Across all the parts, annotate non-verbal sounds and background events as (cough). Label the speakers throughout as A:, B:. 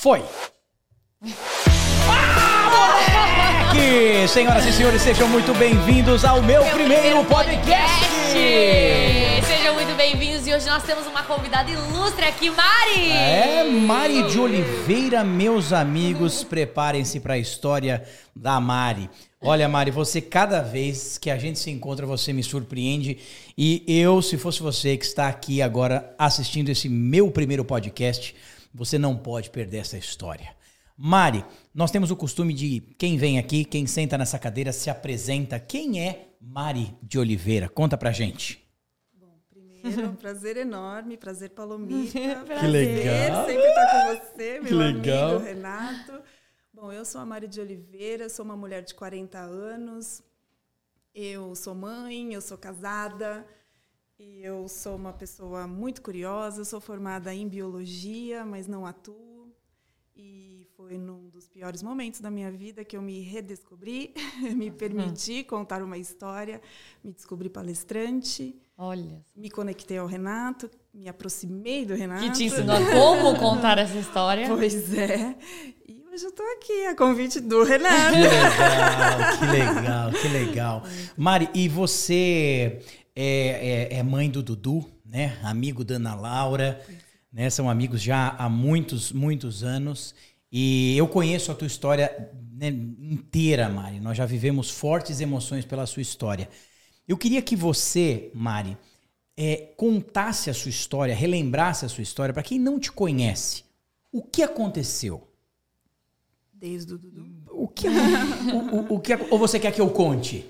A: Foi! Ah, moleque! Senhoras e senhores, sejam muito bem-vindos ao meu,
B: Meu
A: primeiro, podcast!
B: Sejam muito bem-vindos e hoje nós temos uma convidada ilustre aqui, Mari!
A: É, Mari de Oliveira, meus amigos, preparem-se para a história da Mari. Olha, Mari, você cada vez que a gente se encontra, você me surpreende. E eu, se fosse você que está aqui agora assistindo esse meu primeiro podcast, você não pode perder essa história. Mari, nós temos o costume de quem vem aqui, quem senta nessa cadeira, se apresenta. Quem é Mari de Oliveira? Conta pra gente.
C: Primeiro, um prazer enorme, prazer Palomita. (laughs)
A: Que legal.
C: sempre estar com você, meu
A: Que legal.
C: amigo Renato. Bom, eu sou a Mari de Oliveira, sou uma mulher de 40 anos. Eu sou mãe, eu sou casada e eu sou uma pessoa muito curiosa. Sou formada em biologia, mas não atuo. E foi num dos piores momentos da minha vida que eu me redescobri, (laughs) me permiti contar uma história, me descobri palestrante.
B: Olha,
C: Me conectei ao Renato, me aproximei do Renato.
B: que te ensinou a como contar essa história.
C: Pois é. E hoje eu estou aqui, a convite do
A: Que
C: Renato.
A: legal, que legal, que legal. Mari, e você é, é- é mãe do Dudu, né? Amigo da Ana Laura, né? São amigos já há muitos, muitos anos. E eu conheço a tua história né, inteira, Mari. Nós já vivemos fortes emoções pela sua história. Eu queria que você, Mari, é, contasse a sua história, relembrasse a sua história para quem não te conhece. O que aconteceu?
C: Desde o Dudu.
A: O que, o, o- o que ou você quer que eu conte?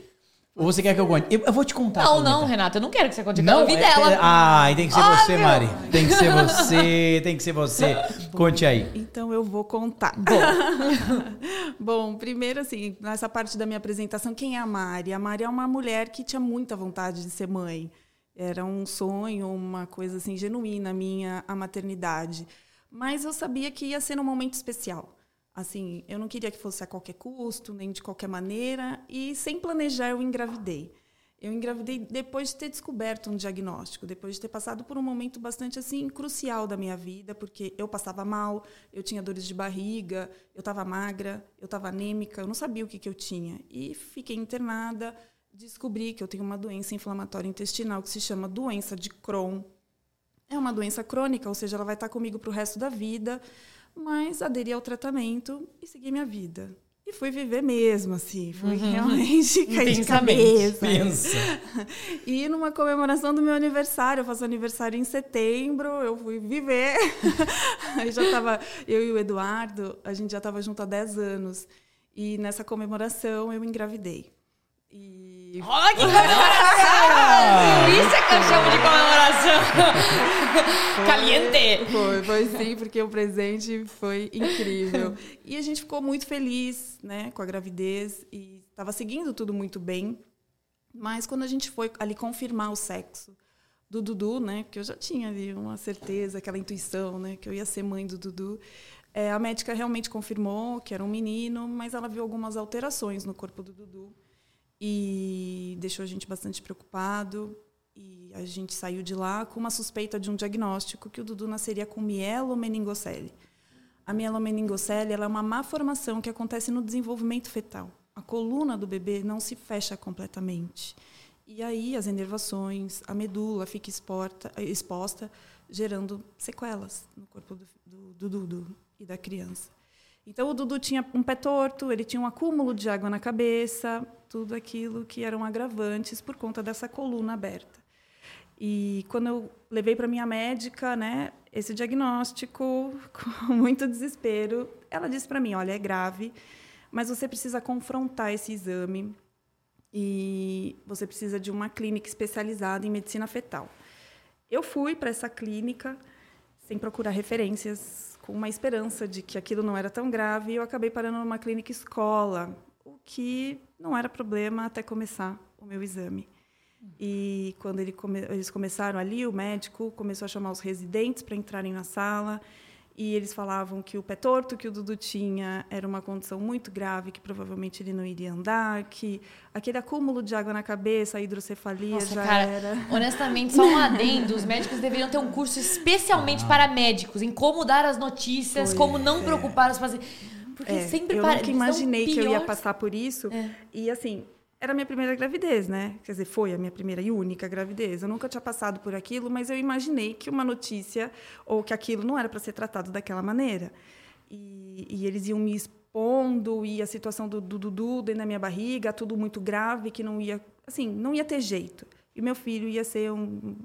A: Ou você quer que eu conte? Eu, eu vou te contar.
B: Não, não, Renato, eu não quero que você conte. Eu
A: Não,
B: ouvir
A: é-
B: dela.
A: é- ah, tem que ser você,
B: Óbvio.
A: Mari. Tem que ser você, tem que ser você. Conte aí.
C: Então eu vou contar. (laughs) Bom, primeiro assim, nessa parte da minha apresentação, quem é a Mari? A Mari é uma mulher que tinha muita vontade de ser mãe. Era um sonho, uma coisa assim genuína minha a maternidade. Mas eu sabia que ia ser num momento especial. Assim, eu não queria que fosse a qualquer custo, nem de qualquer maneira, e sem planejar eu engravidei. Eu engravidei depois de ter descoberto um diagnóstico, depois de ter passado por um momento bastante assim crucial da minha vida, porque eu passava mal, eu tinha dores de barriga, eu estava magra, eu estava anêmica, eu não sabia o que, que eu tinha. E fiquei internada, descobri que eu tenho uma doença inflamatória intestinal que se chama doença de Crohn. É uma doença crônica, ou seja, ela vai estar comigo para o resto da vida, mas aderi ao tratamento e segui minha vida. E fui viver mesmo, assim. Fui realmente (laughs) cair de cabeça.
A: Pensa. (laughs)
C: E numa comemoração do meu aniversário, eu faço aniversário em setembro, eu fui viver. (laughs) Aí já tava, eu e o Eduardo, a gente já estava junto há 10 anos. E nessa comemoração eu engravidei. E
B: Olha que comemoração! Isso é que eu chamo de comemoração. Caliente.
C: Foi, foi sim, porque o presente foi incrível. (laughs) E a gente ficou muito feliz, né, com a gravidez e estava seguindo tudo muito bem. Mas quando a gente foi ali confirmar o sexo do Dudu, né, que eu já tinha ali uma certeza, aquela intuição, né, que eu ia ser mãe do Dudu, é, a médica realmente confirmou que era um menino, mas ela viu algumas alterações no corpo do Dudu e deixou a gente bastante preocupado. E a gente saiu de lá com uma suspeita de um diagnóstico que o Dudu nasceria com mielomeningocele. A mielomeningocele ela é uma má formação que acontece no desenvolvimento fetal. A coluna do bebê não se fecha completamente. E aí as inervações, a medula fica exporta- exposta, gerando sequelas no corpo do, do, do Dudu e da criança. Então o Dudu tinha um pé torto, ele tinha um acúmulo de água na cabeça, tudo aquilo que eram agravantes por conta dessa coluna aberta. E quando eu levei para minha médica, né, esse diagnóstico, (laughs) com muito desespero, ela disse para mim: "Olha, é grave, mas você precisa confrontar esse exame e você precisa de uma clínica especializada em medicina fetal". Eu fui para essa clínica sem procurar referências, com uma esperança de que aquilo não era tão grave, e eu acabei parando numa clínica escola, o que não era problema até começar o meu exame. E quando ele come- eles começaram ali, o médico começou a chamar os residentes para entrarem na sala. E eles falavam que o pé torto que o Dudu tinha era uma condição muito grave, que provavelmente ele não iria andar, que aquele acúmulo de água na cabeça, a hidrocefalia
B: Nossa,
C: já
B: cara,
C: era.
B: honestamente, só um adendo. Os médicos deveriam ter um curso especialmente para médicos, em como dar as notícias,
C: Pois
B: como não preocupar os pacientes. Porque
C: É,
B: sempre
C: eu
B: para-
C: nunca imaginei que eu ia passar por isso.
B: É.
C: E assim, era a minha primeira gravidez, né? Quer dizer, foi a minha primeira e única gravidez. Eu nunca tinha passado por aquilo, mas eu imaginei que uma notícia ou que aquilo não era para ser tratado daquela maneira. E, e eles iam me expondo e a situação do Dudu dentro da minha barriga, tudo muito grave, que não ia, assim, não ia ter jeito. E meu filho ia ser um,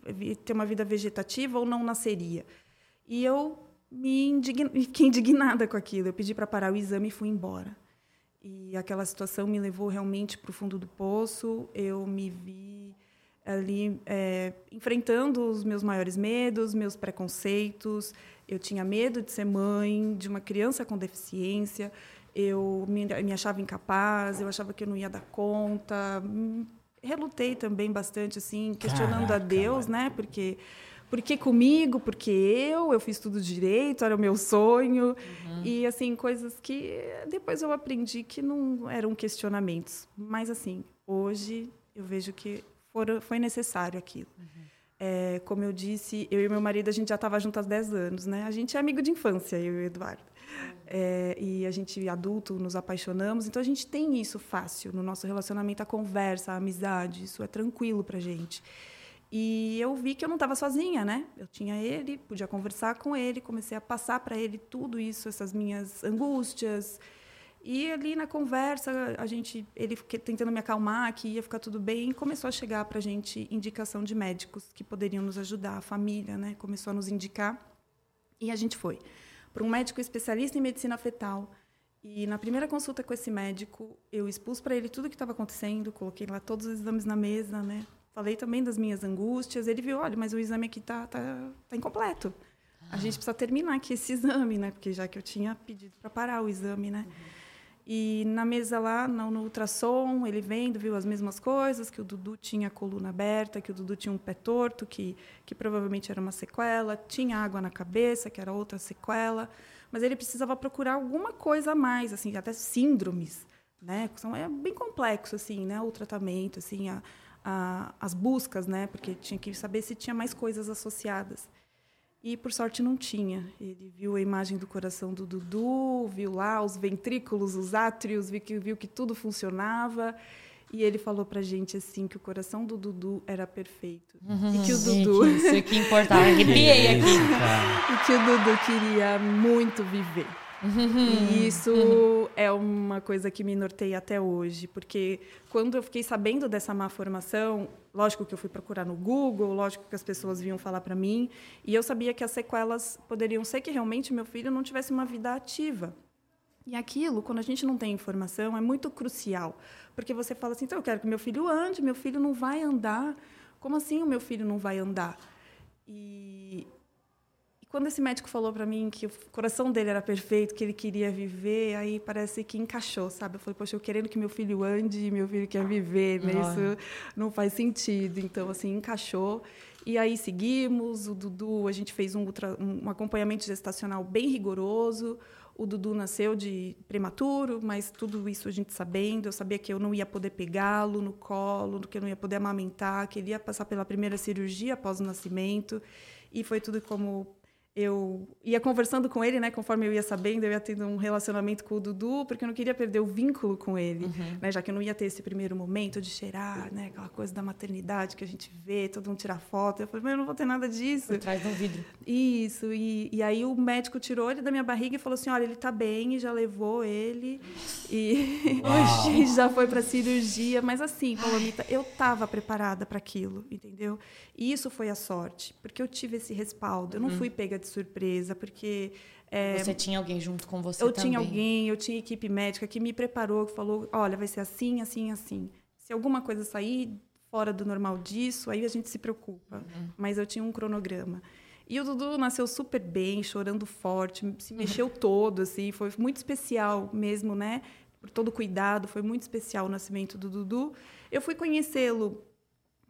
C: ter uma vida vegetativa ou não nasceria. E eu me indign... (laughs) fiquei indignada com aquilo. Eu pedi para parar o exame e fui embora. E aquela situação me levou realmente para o fundo do poço. Eu me vi ali é, enfrentando os meus maiores medos, meus preconceitos. Eu tinha medo de ser mãe de uma criança com deficiência. Eu me, me achava incapaz. Eu achava que eu não ia dar conta. Relutei também bastante, assim, questionando a
A: Caraca,
C: Deus, né? Porque por que comigo? Porque eu, eu fiz tudo direito, era o meu sonho. E, assim, coisas que depois eu aprendi que não eram questionamentos. Mas, assim, hoje eu vejo que foram, foi necessário aquilo. É, como eu disse, eu e meu marido, a gente já estava junto há 10 anos, né? A gente é amigo de infância, eu e o Eduardo. É, e a gente, adulto, nos apaixonamos. Então, a gente tem isso fácil no nosso relacionamento, a conversa, a amizade. Isso é tranquilo pra gente. E eu vi que eu não estava sozinha, né? Eu tinha ele, podia conversar com ele, comecei a passar para ele tudo isso, essas minhas angústias. E ali na conversa, a gente, ele tentando me acalmar, que ia ficar tudo bem, começou a chegar para a gente indicação de médicos que poderiam nos ajudar, a família, né? Começou a nos indicar. E a gente foi para um médico especialista em medicina fetal. E na primeira consulta com esse médico, eu expus para ele tudo o que estava acontecendo, coloquei lá todos os exames na mesa, né? Falei também das minhas angústias. Ele viu, olha, mas o exame aqui tá, tá, tá incompleto. A gente precisa terminar aqui esse (laughs) exame, né? Porque já que eu tinha pedido para parar o exame, né? E na mesa lá, no ultrassom, ele vendo, viu as mesmas coisas, que o Dudu tinha a coluna aberta, que o Dudu tinha um pé torto, que, que provavelmente era uma sequela, tinha água na cabeça, que era outra sequela, mas ele precisava procurar alguma coisa a mais, assim, até síndromes, né? São, é bem complexo, assim, né? O tratamento, assim, a, a, as buscas, né? Porque tinha que saber se tinha mais coisas associadas. E, por sorte, não tinha. Ele viu a imagem do coração do Dudu, viu lá os ventrículos, os átrios, viu que, viu que tudo funcionava. E ele falou pra gente, assim, que o coração do Dudu era perfeito. e que o
B: Gente,
C: Dudu...
B: Isso que importava. Arrepiei aqui.
C: E que o Dudu queria muito viver. E isso é uma coisa que me norteia até hoje, porque quando eu fiquei sabendo dessa má formação, lógico que eu fui procurar no Google, lógico que as pessoas vinham falar para mim, e eu sabia que as sequelas poderiam ser que realmente meu filho não tivesse uma vida ativa. E aquilo, quando a gente não tem informação, é muito crucial, porque você fala assim, então eu quero que meu filho ande, meu filho não vai andar. Como assim o meu filho não vai andar? E quando esse médico falou para mim que o coração dele era perfeito, que ele queria viver, aí parece que encaixou, sabe? Eu falei, poxa, eu querendo que meu filho ande, meu filho quer viver, né? Isso não faz sentido. Então, assim, encaixou. E aí seguimos, o Dudu, a gente fez um, ultra- um acompanhamento gestacional bem rigoroso. O Dudu nasceu de prematuro, mas tudo isso a gente sabendo. Eu sabia que eu não ia poder pegá-lo no colo, que eu não ia poder amamentar, que ele ia passar pela primeira cirurgia após o nascimento. E foi tudo como eu ia conversando com ele, né? Conforme eu ia sabendo, eu ia tendo um relacionamento com o Dudu, porque eu não queria perder o vínculo com ele, né? Já que eu não ia ter esse primeiro momento de cheirar, né? Aquela coisa da maternidade que a gente vê, todo mundo tirar foto. Eu falei, mas eu não vou ter nada disso.
B: Por trás do vidro.
C: Isso, e, e aí o médico tirou ele da minha barriga e falou assim: olha, ele tá bem, e já levou ele, e, (laughs) e já foi para cirurgia. Mas assim, Palomita, eu tava preparada para aquilo, entendeu? E isso foi a sorte, porque eu tive esse respaldo. Eu não fui pega de surpresa, porque. é,
B: Você tinha alguém junto com você
C: eu
B: também.
C: tinha alguém, eu tinha equipe médica que me preparou, que falou: olha, vai ser assim, assim, assim. Se alguma coisa sair fora do normal disso, aí a gente se preocupa.
B: Uhum.
C: Mas eu tinha um cronograma. E o Dudu nasceu super bem, chorando forte, se mexeu (laughs) todo, assim, foi muito especial mesmo, né? Por todo o cuidado, foi muito especial o nascimento do Dudu. Eu fui conhecê-lo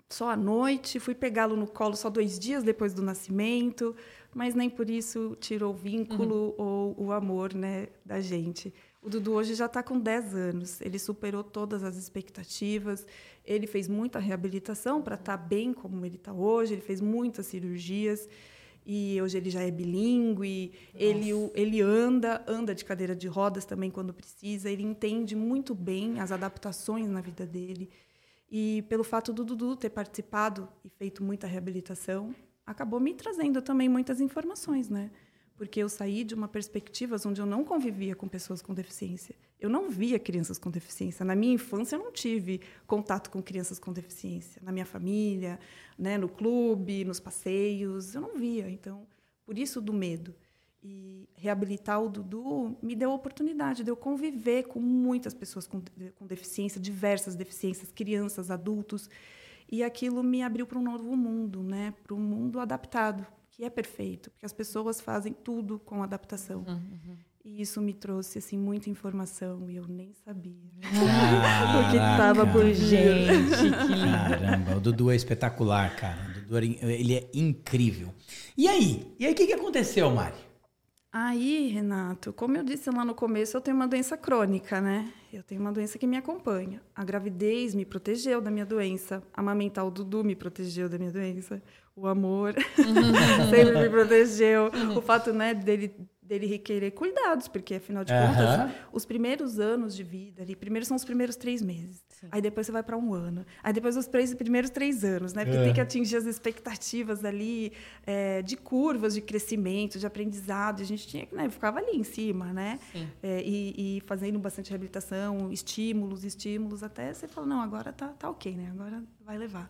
C: só à noite, fui pegá-lo no colo só dois dias depois do nascimento, mas nem por isso tirou o vínculo uhum. ou o amor né, da gente. O Dudu hoje já está com 10 anos, ele superou todas as expectativas, ele fez muita reabilitação para estar tá bem como ele está hoje, ele fez muitas cirurgias e hoje ele já é bilíngue, ele, ele anda, anda de cadeira de rodas também quando precisa, ele entende muito bem as adaptações na vida dele. E pelo fato do Dudu ter participado e feito muita reabilitação, acabou me trazendo também muitas informações, né? Porque eu saí de uma perspectiva onde eu não convivia com pessoas com deficiência. Eu não via crianças com deficiência. Na minha infância, eu não tive contato com crianças com deficiência. Na minha família, né, no clube, nos passeios, eu não via. Então, por isso do medo. E reabilitar o Dudu me deu a oportunidade de eu conviver com muitas pessoas com, com deficiência, diversas deficiências, crianças, adultos. E aquilo me abriu para um novo mundo, né? para um mundo adaptado, que é perfeito, porque as pessoas fazem tudo com adaptação. Uhum. E isso me trouxe assim muita informação e eu nem sabia (laughs)
B: o que estava por gente. Que
A: Caramba, o Dudu é espetacular, cara. O Dudu ele é incrível. E aí? E aí o que, que aconteceu, Mari?
C: Aí, Renato, como eu disse lá no começo, eu tenho uma doença crônica, né? Eu tenho uma doença que me acompanha. A gravidez me protegeu da minha doença. Amamentar o Dudu me protegeu da minha doença. O amor (laughs) sempre me protegeu. O fato, né, dele dele requerer cuidados, porque afinal de contas, os primeiros anos de vida ali, primeiro são os primeiros três meses, Sim. aí depois você vai para um ano, aí depois os primeiros três anos, né? Porque é. tem que atingir as expectativas ali é, de curvas de crescimento, de aprendizado. A gente tinha que, né? Ficava ali em cima, né? É, e, e, fazendo bastante reabilitação, estímulos, estímulos, até você fala, não, agora tá, tá ok, né? Agora vai levar.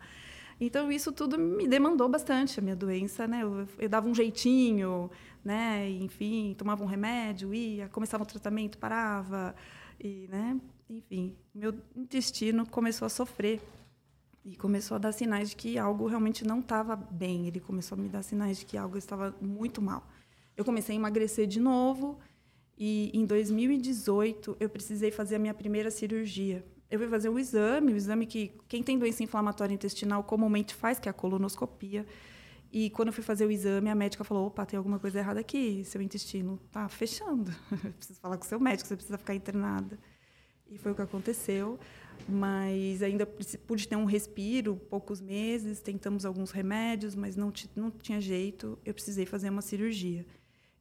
C: Então, isso tudo me demandou bastante, a minha doença, né? Eu, eu dava um jeitinho, né? Enfim, tomava um remédio, ia, começava o tratamento, parava, e, né? Enfim, meu intestino começou a sofrer e começou a dar sinais de que algo realmente não estava bem. Ele começou a me dar sinais de que algo estava muito mal. Eu comecei a emagrecer de novo e em 2018 eu precisei fazer a minha primeira cirurgia. Eu fui fazer o exame, o exame que quem tem doença inflamatória intestinal comumente faz, que é a colonoscopia. E quando eu fui fazer o exame, a médica falou: opa, tem alguma coisa errada aqui, seu intestino está fechando. (laughs) Preciso falar com o seu médico, você precisa ficar internada. E foi o que aconteceu. Mas ainda pude ter um respiro, poucos meses, tentamos alguns remédios, mas não, não tinha jeito. Eu precisei fazer uma cirurgia.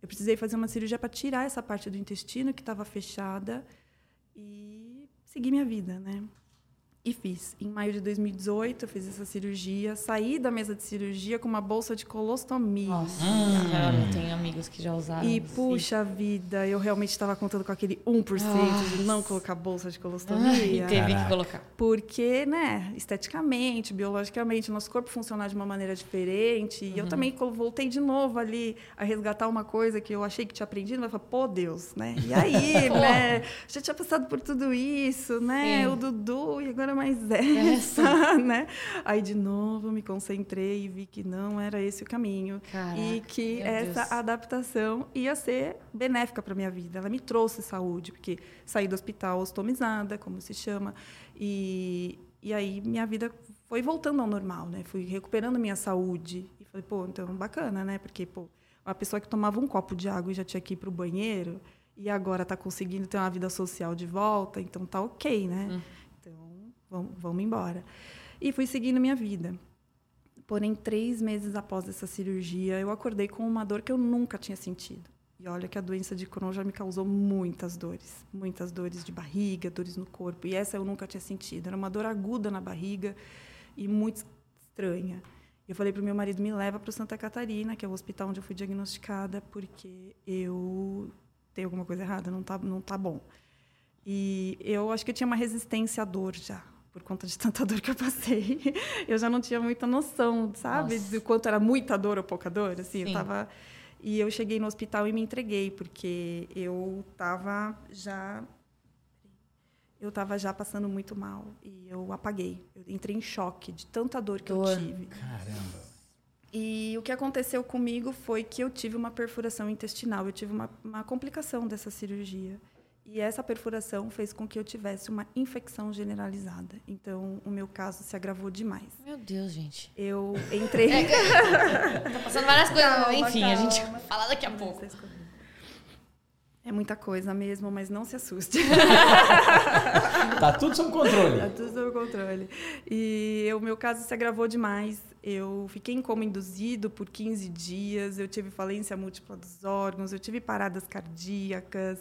C: Eu precisei fazer uma cirurgia para tirar essa parte do intestino que estava fechada e seguir minha vida, né? E fiz. Em maio de 2018, eu fiz essa cirurgia. Saí da mesa de cirurgia com uma bolsa de colostomia.
B: Nossa, hum. eu tenho amigos que já usaram.
C: E, puxa vida, eu realmente estava contando com aquele 1% Nossa. de não colocar bolsa de colostomia. Ai,
B: e teve Caraca. que colocar.
C: Porque, né, esteticamente, biologicamente, nosso corpo funciona de uma maneira diferente. Uhum. E eu uhum. também voltei de novo ali a resgatar uma coisa que eu achei que tinha aprendido. Mas falei, pô, Deus, né? E aí, (laughs) né? Já tinha passado por tudo isso, né? Sim. O Dudu, e agora mas (laughs) essa, né? Aí de novo me concentrei e vi que não era esse o caminho Caraca, e que essa Deus. adaptação ia ser benéfica para minha vida. Ela me trouxe saúde, porque saí do hospital ostomizada, como se chama, e e aí minha vida foi voltando ao normal, né? Fui recuperando minha saúde e falei, pô, então bacana, né? Porque pô, uma pessoa que tomava um copo de água e já tinha que ir para o banheiro e agora está conseguindo ter uma vida social de volta, então tá ok, né? Hum vamos, vamos embora. E fui seguindo minha vida. Porém, três meses após essa cirurgia, eu acordei com uma dor que eu nunca tinha sentido. E olha que a doença de Crohn já me causou muitas dores, muitas dores de barriga, dores no corpo. E essa eu nunca tinha sentido. Era uma dor aguda na barriga e muito estranha. Eu falei para o meu marido me leva para Santa Catarina, que é o hospital onde eu fui diagnosticada, porque eu tenho alguma coisa errada, não tá, não tá bom. E eu acho que eu tinha uma resistência à dor já por conta de tanta (laughs) dor que eu passei, eu já não tinha muita noção, sabe, Nossa. do quanto era muita dor ou pouca dor, assim, Sim. eu tava e eu cheguei no hospital e me entreguei porque eu tava já eu estava já passando muito mal e eu apaguei. Eu entrei em choque de tanta dor que dor. eu tive.
A: Caramba.
C: E o que aconteceu comigo foi que eu tive uma perfuração intestinal, eu tive uma, uma complicação dessa cirurgia. E essa perfuração fez com que eu tivesse uma infecção generalizada. Então, o meu caso se agravou demais.
B: Meu Deus, gente.
C: Eu entrei.
B: Tá passando várias coisas.
C: Calma,
B: Enfim, a gente
C: calma.
B: vai falar daqui a pouco.
C: É muita coisa mesmo, mas não se assuste. (laughs)
A: Tá tudo sob controle.
C: Tá tudo sob controle. E o meu caso se agravou demais. Eu fiquei em coma induzido por 15 dias, eu tive falência múltipla dos órgãos, eu tive paradas cardíacas.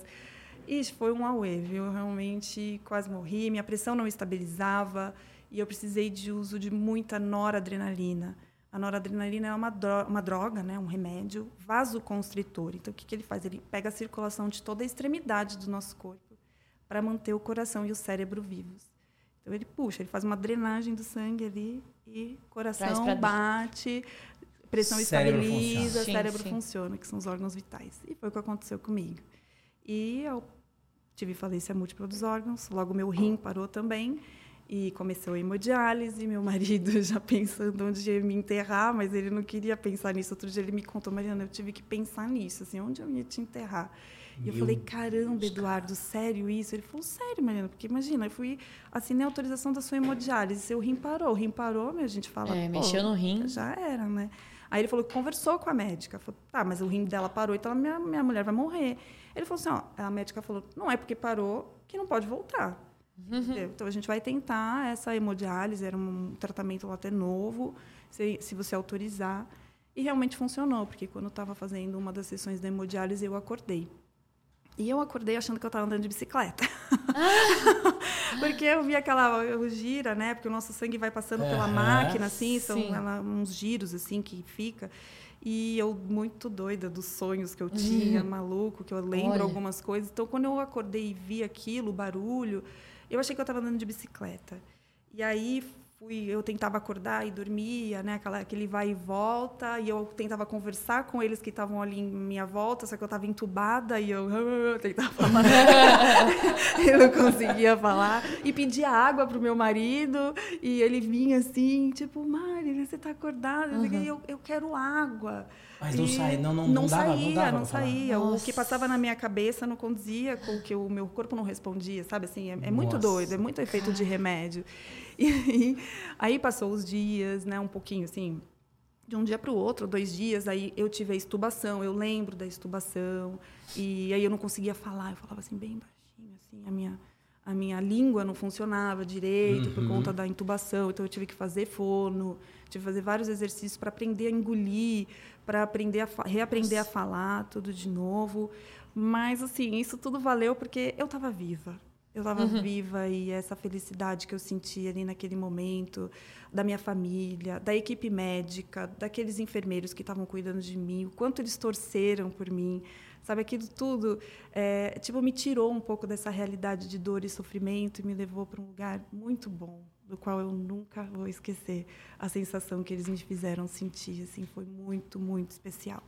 C: Ixi, foi um auê, viu? Eu realmente quase morri, minha pressão não estabilizava e eu precisei de uso de muita noradrenalina. A noradrenalina é uma, dro uma droga, né? um remédio vasoconstritor. Então, o que, que ele faz? Ele pega a circulação de toda a extremidade do nosso corpo para manter o coração e o cérebro vivos. Então ele puxa, ele faz uma drenagem do sangue ali e coração bate, pressão
A: Cérebro
C: estabiliza,
A: funciona.
B: Sim,
C: cérebro
B: sim.
C: funciona, que são os órgãos vitais. E foi o que aconteceu comigo. E eu tive falência múltipla dos órgãos, logo meu rim parou também. E começou a hemodiálise, meu marido (laughs) já pensando onde ia me enterrar, mas ele não queria pensar nisso. Outro dia ele me contou, Mariana, eu tive que pensar nisso, assim, onde eu ia te enterrar. E eu falei, caramba, Eduardo, sério isso? Ele falou, sério, Mariana, porque imagina, eu fui, assinei a autorização da sua hemodiálise, seu rim parou. O rim parou, meu, a gente fala,
B: É, mexeu no rim.
C: Já era, né? Aí ele falou que conversou com a médica. Falou, tá, mas o rim dela parou, então minha, minha mulher vai morrer. Ele falou assim, ó, a médica falou, não é porque parou que não pode voltar. Entendeu? Então a gente vai tentar essa hemodiálise, era um tratamento até novo, se, se você autorizar. E realmente funcionou, porque quando eu estava fazendo uma das sessões da hemodiálise, eu acordei. E eu acordei achando que eu estava andando de bicicleta. (laughs) porque eu vi aquela o gira, né? Porque o nosso sangue vai passando pela máquina, assim, são ela- uns giros, assim, que fica. E eu muito doida dos sonhos que eu tinha, maluco, que eu lembro
B: Olha.
C: algumas coisas. Então, quando eu acordei e vi aquilo, o barulho, eu achei que eu estava andando de bicicleta. E aí fui, eu tentava acordar e dormia, né? Aquela, aquele vai e volta. E eu tentava conversar com eles que estavam ali em minha volta, só que eu estava entubada e eu (laughs) tentava falar. (laughs) eu não conseguia falar. E pedia água pro meu marido. E ele vinha assim, tipo, Mari, você está acordada? E eu, eu quero água.
A: Mas não
C: E
A: sai- não- não- não dava- não
C: saía,
A: dava
C: não
A: pra falar?
C: saía. O que passava na minha cabeça não condizia com o que o meu corpo não respondia, sabe? Assim, é, é muito doido, é muito efeito de remédio. E aí, aí passou os dias, né? Um pouquinho assim, de um dia para o outro, dois dias, aí eu tive a estubação, eu lembro da estubação, e aí eu não conseguia falar, eu falava assim, bem baixinho, assim, a minha, a minha língua não funcionava direito por conta da intubação, então eu tive que fazer fono, tive que fazer vários exercícios para aprender a engolir, para aprender a reaprender a falar tudo de novo, mas assim, isso tudo valeu porque eu estava viva. Eu estava viva e essa felicidade que eu senti ali naquele momento, da minha família, da equipe médica, daqueles enfermeiros que estavam cuidando de mim, o quanto eles torceram por mim, sabe? Aquilo tudo, é, tipo, me tirou um pouco dessa realidade de dor e sofrimento e me levou para um lugar muito bom, do qual eu nunca vou esquecer a sensação que eles me fizeram sentir, assim, foi muito, muito especial.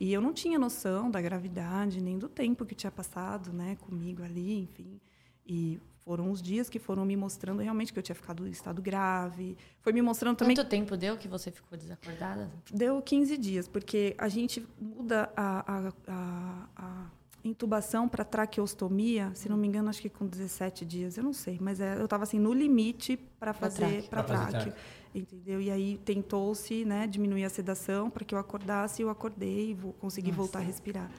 C: E eu não tinha noção da gravidade nem do tempo que tinha passado, né, comigo ali, enfim. E foram os dias que foram me mostrando realmente que eu tinha ficado em estado grave. Foi me mostrando também
B: Quanto tempo deu que você ficou desacordada?
C: Deu 15 dias, porque a gente muda a, a, a, a intubação para traqueostomia, se não me engano, acho que com 17 dias, eu não sei, mas é, eu estava assim no limite para fazer
B: traque.
C: para traque, entendeu? E aí tentou-se, né, diminuir a sedação para que eu acordasse, e eu acordei e vou conseguir voltar a respirar.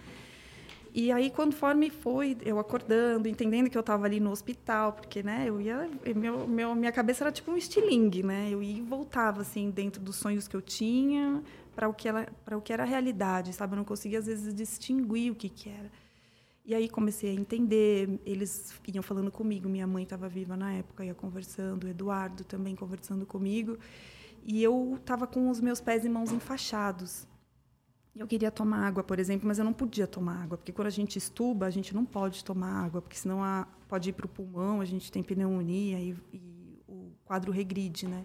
C: E aí, conforme foi eu acordando, entendendo que eu estava ali no hospital, porque, né, eu ia... Meu, meu, minha cabeça era tipo um estilingue, né? Eu ia e voltava, assim, dentro dos sonhos que eu tinha para o, que ela- o que era a realidade, sabe? Eu não conseguia, às vezes, distinguir o que que era. E aí comecei a entender, eles iam falando comigo, minha mãe estava viva na época, ia conversando, o Eduardo também conversando comigo, e eu estava com os meus pés e mãos enfaixados. Eu queria tomar água, por exemplo, mas eu não podia tomar água, porque quando a gente estuba, a gente não pode tomar água, porque senão a, pode ir para o pulmão, a gente tem pneumonia e, e o quadro regride, né?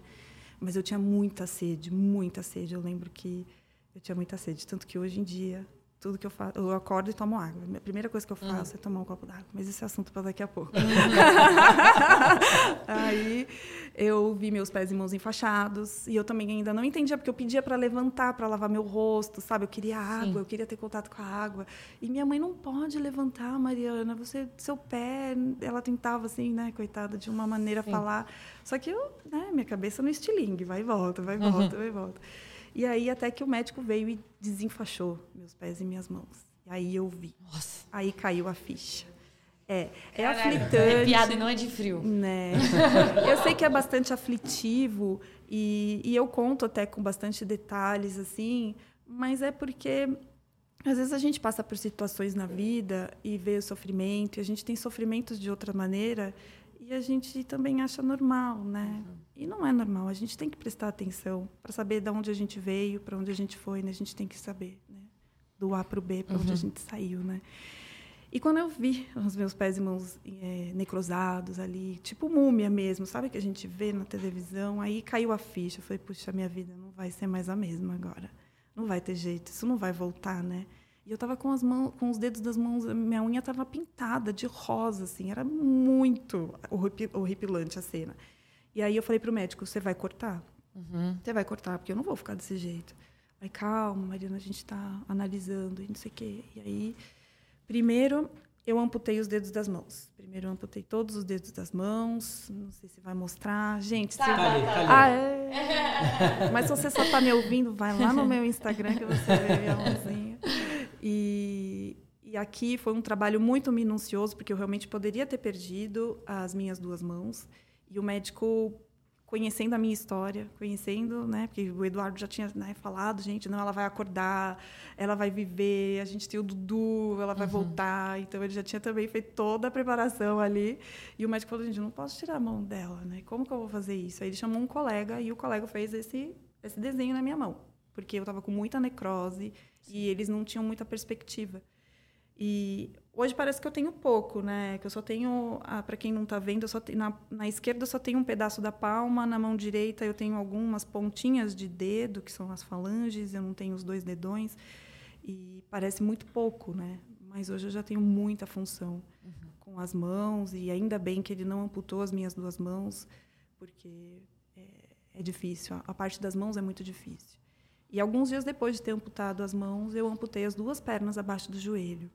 C: Mas eu tinha muita sede, muita sede. Eu lembro que eu tinha muita sede, tanto que hoje em dia tudo que eu faço, eu acordo e tomo água. A primeira coisa que eu faço é tomar um copo d'água, mas esse é assunto para daqui a pouco. (laughs) Aí eu vi meus pés e mãos enfaixados e eu também ainda não entendia porque eu pedia para levantar, para lavar meu rosto, sabe? Eu queria água, Sim. eu queria ter contato com a água. E minha mãe não pode levantar, Mariana, você seu pé, ela tentava assim, né, coitada, de uma maneira Sim. falar. Só que eu, né, minha cabeça no estilingue, vai e volta, vai e volta, uhum. vai e volta. E aí até que o médico veio e desenfaixou meus pés e minhas mãos. E aí eu vi. Nossa. Aí caiu a ficha. É, é Caralho, aflitante. É
B: piada e não é de frio.
C: Né? eu sei que é bastante aflitivo e, e eu conto até com bastante detalhes, assim, mas é porque às vezes a gente passa por situações na vida e vê o sofrimento, e a gente tem sofrimentos de outra maneira e a gente também acha normal, né? Uhum. E não é normal. A gente tem que prestar atenção para saber de onde a gente veio, para onde a gente foi, né? A gente tem que saber, né? Do A para o B, para uhum. onde a uhum. gente saiu, né? E quando eu vi os meus pés e mãos é, necrosados ali, tipo múmia mesmo, sabe que a gente vê na televisão, aí caiu a ficha. Eu falei, puxa, minha vida não vai ser mais a mesma agora. Não vai ter jeito, isso não vai voltar, né? E eu tava com as mãos, com os dedos das mãos, minha unha tava pintada de rosa, assim, era muito horripilante a cena. E aí eu falei pro médico, você vai cortar? Uhum. Você vai cortar, porque eu não vou ficar desse jeito. Aí, calma, Mariana, a gente está analisando e não sei o quê. E aí, primeiro, eu amputei os dedos das mãos. Primeiro eu amputei todos os dedos das mãos. Não sei se vai mostrar. Gente,
B: tá, se... tá, ali,
C: tá Ah, é. Mas se você só está me ouvindo, vai lá no meu Instagram que você vê a mãozinha. E, e aqui foi um trabalho muito minucioso, porque eu realmente poderia ter perdido as minhas duas mãos. E o médico, conhecendo a minha história, conhecendo, né? Porque o Eduardo já tinha né, falado, gente, não, ela vai acordar, ela vai viver, a gente tem o Dudu, ela vai uhum. voltar. Então ele já tinha também feito toda a preparação ali. E o médico falou, gente, não posso tirar a mão dela, né? Como que eu vou fazer isso? Aí ele chamou um colega e o colega fez esse, esse desenho na minha mão. Porque eu estava com muita necrose Sim. e eles não tinham muita perspectiva. E hoje parece que eu tenho pouco, né? Que eu só tenho, ah, para quem não está vendo, eu só tenho, na, na esquerda eu só tenho um pedaço da palma, na mão direita eu tenho algumas pontinhas de dedo, que são as falanges, eu não tenho os dois dedões. E parece muito pouco, né? Mas hoje eu já tenho muita função uhum. com as mãos e ainda bem que ele não amputou as minhas duas mãos, porque é, é difícil. A parte das mãos é muito difícil. E alguns dias depois de ter amputado as mãos, eu amputei as duas pernas abaixo do joelho.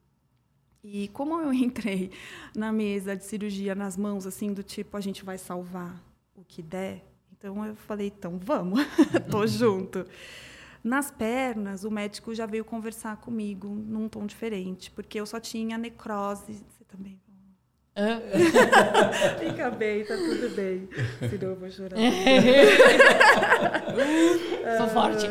C: E como eu (laughs) entrei na mesa de cirurgia nas mãos, assim, do tipo, a gente vai salvar o que der, então eu falei, então vamos, (laughs) tô junto. Nas pernas, o médico já veio conversar comigo num tom diferente, porque eu só tinha necrose. Você também? (laughs) Fica bem, tá tudo bem. Senão eu vou chorar. (laughs)
B: Sou forte.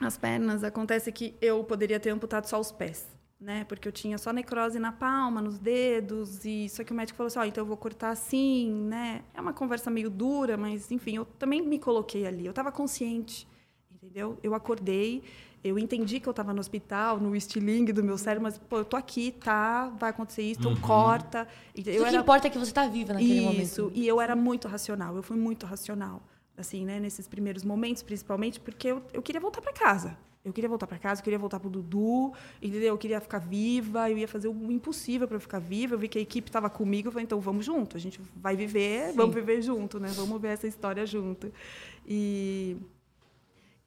C: As pernas, acontece que eu poderia ter amputado só os pés, né? Porque eu tinha só necrose na palma, nos dedos, e só que o médico falou assim: ó, oh, então eu vou cortar assim, né? É uma conversa meio dura, mas enfim, eu também me coloquei ali. Eu estava consciente, entendeu? Eu acordei eu entendi que eu estava no hospital, no estilingue do meu cérebro, mas, pô, eu tô aqui, tá? Vai acontecer isso, então uhum. corta.
B: Eu o que era... importa é que você está viva naquele
C: isso,
B: momento.
C: Isso, e eu era muito racional, eu fui muito racional, assim, né? Nesses primeiros momentos, principalmente, porque eu, eu queria voltar para casa. Eu queria voltar para casa, eu queria voltar pro Dudu, entendeu? Eu queria ficar viva, eu ia fazer o impossível para ficar viva. Eu vi que a equipe estava comigo, eu falei, então vamos junto, a gente vai viver, Sim. vamos viver junto, né? Vamos ver essa história junto. E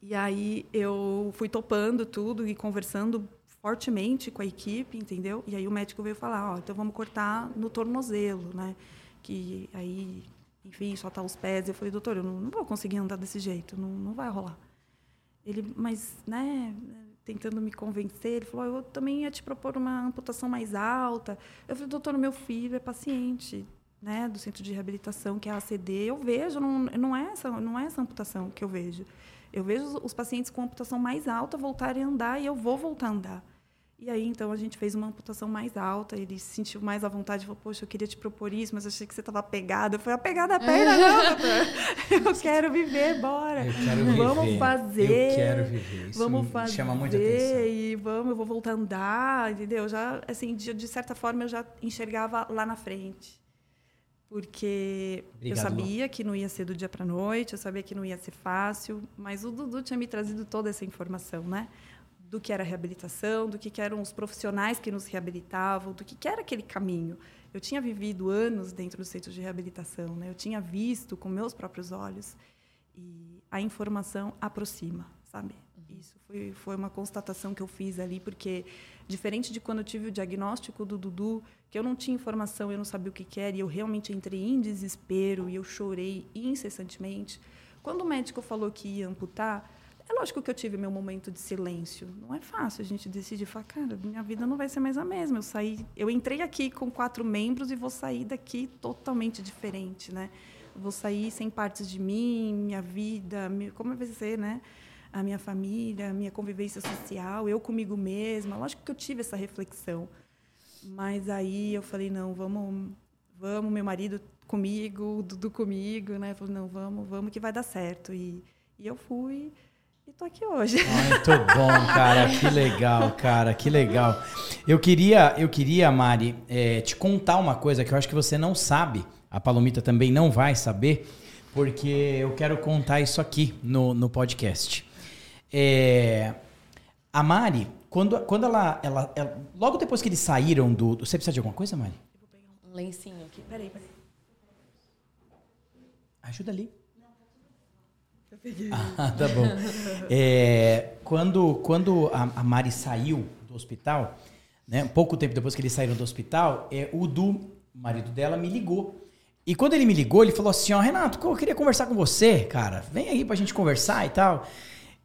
C: e aí eu fui topando tudo e conversando fortemente com a equipe, entendeu? E aí o médico veio falar, ó, então vamos cortar no tornozelo, né? Que aí, enfim, só tá os pés. Eu falei, doutor, eu não, não vou conseguir andar desse jeito, não, não vai rolar. Ele, mas, né, tentando me convencer, ele falou, eu também ia te propor uma amputação mais alta. Eu falei, doutor, meu filho é paciente, né, do centro de reabilitação, que é a ACD. Eu vejo, não, não, é essa, não é essa amputação que eu vejo. Eu vejo os pacientes com amputação mais alta voltarem a andar e eu vou voltar a andar. E aí, então, a gente fez uma amputação mais alta, ele se sentiu mais à vontade, falou, poxa, eu queria te propor isso, mas achei que você estava apegada. Eu falei, apegada a perna, não, (laughs) doutor. Eu quero viver, bora.
A: Eu quero viver.
C: Vamos fazer.
A: Eu quero viver. Isso
C: vamos fazer.
A: chama muita atenção.
C: E vamos, eu vou voltar a andar, entendeu? Já, assim, de, de certa forma, eu já enxergava lá na frente porque Obrigado, eu sabia que não ia ser do dia para noite, eu sabia que não ia ser fácil, mas o Dudu tinha me trazido toda essa informação, né? do que era reabilitação, do que, que eram os profissionais que nos reabilitavam, do que, que era aquele caminho. Eu tinha vivido anos dentro do centro de reabilitação, né? eu tinha visto com meus próprios olhos e a informação aproxima, sabe? Isso foi, foi uma constatação que eu fiz ali, porque diferente de quando eu tive o diagnóstico do Dudu, que eu não tinha informação, eu não sabia o que, que era, e eu realmente entrei em desespero e eu chorei incessantemente. Quando o médico falou que ia amputar, é lógico que eu tive meu momento de silêncio. Não é fácil a gente decidir, falar, cara, minha vida não vai ser mais a mesma. Eu saí, eu entrei aqui com quatro membros e vou sair daqui totalmente diferente, né? Vou sair sem partes de mim, minha vida, como vai ser, né? A minha família, a minha convivência social, eu comigo mesma. Lógico que eu tive essa reflexão. Mas aí eu falei, não, vamos, vamos, meu marido comigo, Dudu comigo, né? Falei, não, vamos, vamos que vai dar certo. E, e eu fui e tô aqui hoje.
A: Muito bom, cara. Que legal, cara. Que legal. Eu queria, eu queria, Mari, é, te contar uma coisa que eu acho que você não sabe. A Palomita também não vai saber, porque eu quero contar isso aqui no, no podcast. É, a Mari, quando, quando ela, ela, ela, Logo depois que eles saíram do. Você precisa de alguma coisa, Mari? Eu vou
B: pegar um lencinho aqui. Peraí, peraí.
A: Ajuda ali. Ah, (laughs) tá bom. É, quando quando a, a, Mari saiu do hospital, né, pouco tempo depois que eles saíram do hospital, é, o Du, marido dela, me ligou. E quando ele me ligou, ele falou assim: Ó, oh, Renato, eu queria conversar com você, cara. Vem aí pra gente conversar e tal.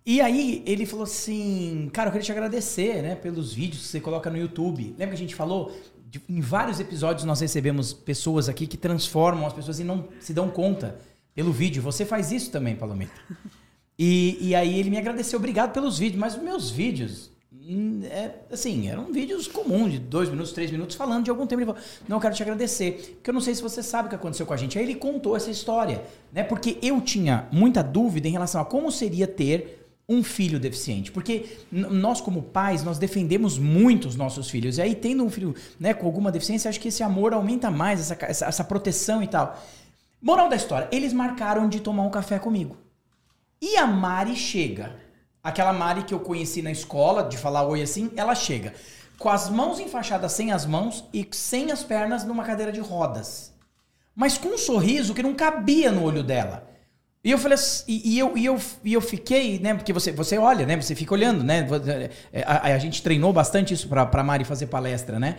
A: E aí ele falou assim: Cara, eu queria te agradecer, né, pelos vídeos que você coloca no YouTube. Lembra que a gente falou? De, em vários episódios nós recebemos pessoas aqui que transformam as pessoas e não se dão conta pelo vídeo. Você faz isso também, Palomita. (laughs) E, e aí ele me agradeceu, obrigado pelos vídeos, mas os meus vídeos, hum, é, assim, eram vídeos comuns, de dois minutos, três minutos, falando de algum tempo. Ele falou, não, eu quero te agradecer, porque eu não sei se você sabe o que aconteceu com a gente. Aí ele contou essa história, né? Porque eu tinha muita dúvida em relação a como seria ter um filho deficiente. Porque nós, como pais, nós defendemos muito os nossos filhos. E aí, tendo um filho né, com alguma deficiência, acho que esse amor aumenta mais, essa, essa, essa proteção e tal. Moral da história, eles marcaram de tomar um café comigo. E a Mari chega. Aquela Mari que eu conheci na escola, de falar oi assim, ela chega. Com as mãos enfaixadas sem as mãos e sem as pernas numa cadeira de rodas. Mas com um sorriso que não cabia no olho dela. E eu falei assim, e, e, eu, e, eu, e eu fiquei, né? Porque você, você olha, né? Você fica olhando, né? É, a, a gente treinou bastante isso pra, pra Mari fazer palestra, né?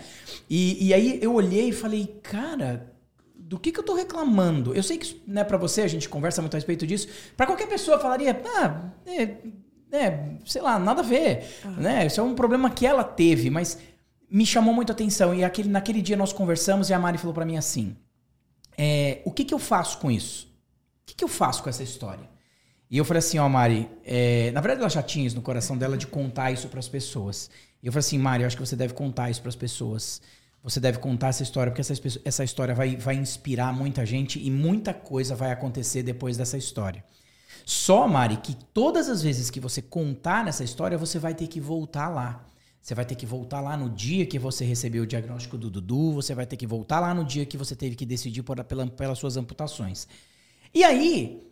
A: E, e aí eu olhei e falei, cara, do que, que eu tô reclamando? Eu sei que, né, para você, a gente conversa muito a respeito disso. Para qualquer pessoa falaria, ah, é, é, sei lá, nada a ver, uhum. né? Isso é um problema que ela teve, mas me chamou muito a atenção. E aquele, naquele dia nós conversamos e a Mari falou para mim assim: é, o que, que eu faço com isso? Que, que eu faço com essa história? E eu falei assim, ó, Mari, é, na verdade ela já tinha isso no coração dela de contar isso para as pessoas. E eu falei assim, Mari, eu acho que você deve contar isso para as pessoas. Você deve contar essa história, porque essa, essa história vai, vai inspirar muita gente e muita coisa vai acontecer depois dessa história. Só, Mari, que todas as vezes que você contar nessa história, você vai ter que voltar lá. Você vai ter que voltar lá no dia que você recebeu o diagnóstico do Dudu, você vai ter que voltar lá no dia que você teve que decidir por, pela, pelas suas amputações. E aí,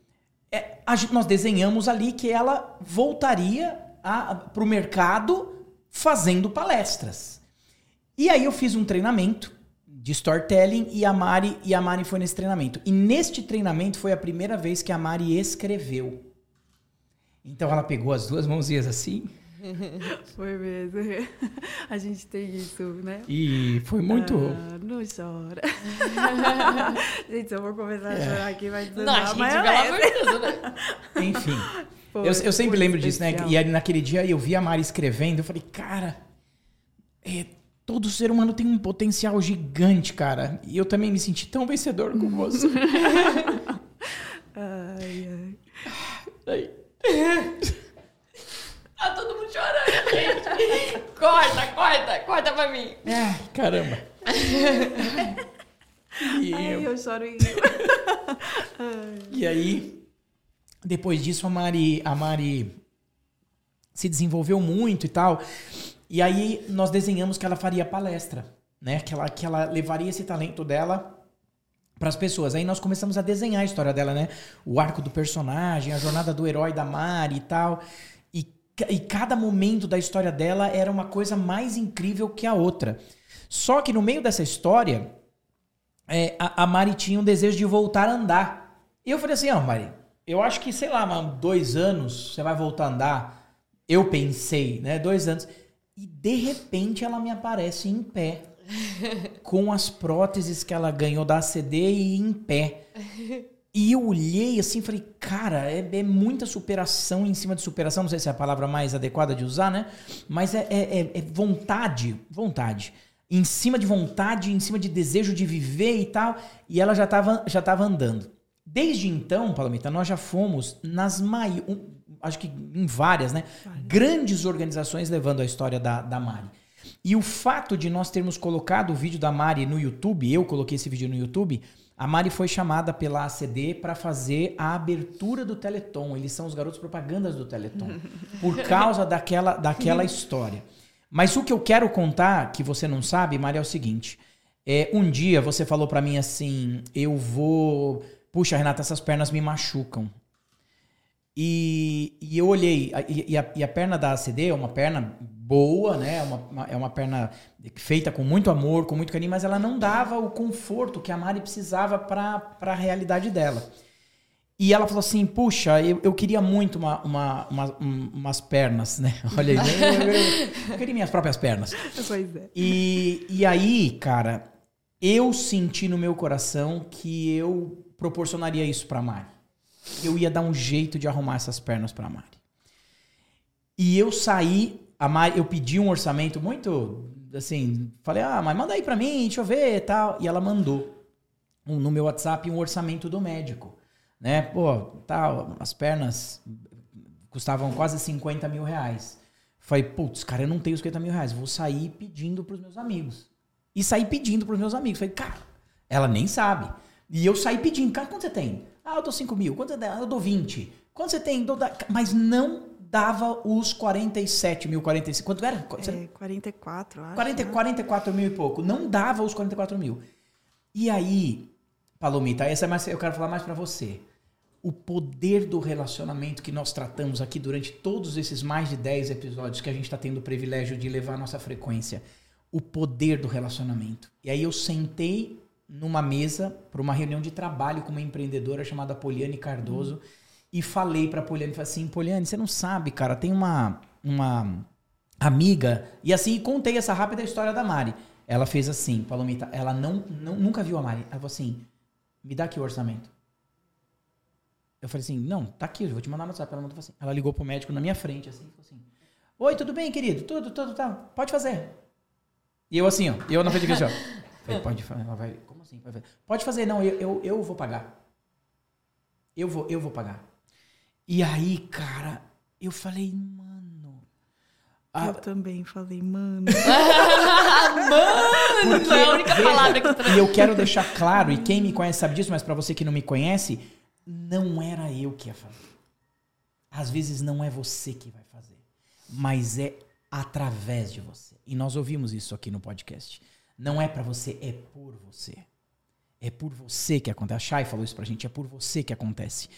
A: é, a, nós desenhamos ali que ela voltaria para o mercado fazendo palestras. E aí eu fiz um treinamento de storytelling e a Mari e a Mari foi nesse treinamento. E neste treinamento foi a primeira vez que a Mari escreveu. Então ela pegou as duas mãozinhas assim. (laughs)
C: Foi mesmo. (laughs) A gente tem isso, né?
A: E foi muito.
C: Ah, não chora. (laughs) gente, se eu vou começar a chorar aqui, vai dizer.
B: Não, gente, pelo amor de Deus, né?
A: Enfim. Foi, eu, eu sempre lembro especial. disso, né? E aí, naquele dia eu vi a Mari escrevendo, eu falei, cara, é, Todo ser humano tem um potencial gigante, cara. E eu também me senti tão vencedor como você.
C: ai,
B: ai. ai. Tá todo mundo chorando, gente. (laughs) corta, corta, corta pra mim.
A: É, caramba. (laughs)
C: e ai, eu choro em... (laughs)
A: E aí, depois disso, a Mari, a Mari se desenvolveu muito e tal. E aí nós desenhamos que ela faria palestra, né? Que ela, que ela levaria esse talento dela para as pessoas. Aí nós começamos a desenhar a história dela, né? O arco do personagem, a jornada do herói da Mari e tal. E cada momento da história dela era uma coisa mais incrível que a outra. Só que no meio dessa história, é, a, a, Mari tinha um desejo de voltar a andar. E eu falei assim, ó, oh, Mari, eu acho que, sei lá, dois anos você vai voltar a andar. Eu pensei, né? Dois anos. E de repente ela me aparece em pé. (laughs) com as próteses que ela ganhou da ACD e em pé. (laughs) E eu olhei assim falei, cara, é, é, muita superação em cima de superação. Não sei se é a palavra mais adequada de usar, né? Mas é, é, é, é vontade, vontade. Em cima de vontade, em cima de desejo de viver e tal. E ela já estava já tava andando. Desde então, Palomita, nós já fomos nas mai... acho que em várias, né? Grandes organizações levando a história da, da Mari. E o fato de nós termos colocado o vídeo da Mari no YouTube, eu coloquei esse vídeo no YouTube, a Mari foi chamada pela ACD para fazer a abertura do Teleton. Eles são os garotos propagandas do Teleton. por (laughs) causa daquela, daquela história. Mas o que eu quero contar, que você não sabe, Mari, é o seguinte. É, um dia você falou para mim assim: eu vou. Puxa, Renata, essas pernas me machucam. E, e eu olhei, e, e, a, e, a, perna da ACD é uma perna boa, né? É uma, uma, é uma perna feita com muito amor, com muito carinho, mas ela não dava o conforto que a Mari precisava para a realidade dela. E ela falou assim: Puxa, eu, eu queria muito uma, uma, uma, umas pernas, né? (laughs) Olha aí, eu, eu, eu, queria minhas próprias pernas.
C: Pois é.
A: E, e aí, cara, eu senti no meu coração que eu proporcionaria isso para Mari eu ia dar um jeito de arrumar essas pernas para Mari. E eu saí, a Mari, eu pedi um orçamento muito assim, falei: "Ah, mas manda aí para mim, deixa eu ver", tal, e ela mandou um, no meu WhatsApp um orçamento do médico, né? Pô, tal, as pernas custavam quase 50 mil reais. Falei, putz, cara, eu não tenho 50 mil reais, vou sair pedindo pros meus amigos. E saí pedindo pros meus amigos. Falei, cara, ela nem sabe. E eu saí pedindo, cara, quanto você tem? Ah, eu dou 5 mil. Quanto você dá? Eu dou 20. Quanto você tem? Mas não dava os 47 mil, 45. Quanto era?
C: É, 44, acho.
A: 40, né? 44 mil e pouco. Não dava os 44 mil. E aí, Palomita, essa é mais, eu quero falar mais para você. O poder do relacionamento que nós tratamos aqui durante todos esses mais de 10 episódios que a gente está tendo o privilégio de levar a nossa frequência. O poder do relacionamento. E aí eu sentei numa mesa para uma reunião de trabalho com uma empreendedora chamada Poliane Cardoso uhum. e falei para Poliane, falei assim, Poliane, você não sabe, cara, tem uma uma amiga e assim contei essa rápida história da Mari. Ela fez assim, Palomita, ela não, não nunca viu a Mari. Ela falou assim, me dá aqui o orçamento. Eu falei assim, não, tá aqui, eu vou te mandar no WhatsApp. Ela mandou assim. Ela ligou pro médico na minha frente, assim, falou assim, Oi, tudo bem, querido? Tudo, tudo, tá. Pode fazer. E eu assim, ó, eu na frente aqui, assim, ó. (laughs) Falei, pode fazer. Ela vai, como assim? Pode fazer, não, eu, eu, eu vou pagar. Eu vou, eu vou pagar. E aí, cara, eu falei, mano.
C: Eu também falei, mano. (laughs)
B: mano! Porque, é a única veja, palavra que eu
A: E eu quero deixar claro, e quem me conhece sabe disso, mas para você que não me conhece, não era eu que ia fazer. Às vezes não é você que vai fazer, mas é através de você. E nós ouvimos isso aqui no podcast. Não é para você, é por você. É por você que acontece. A Chay falou isso pra gente, é por você que acontece.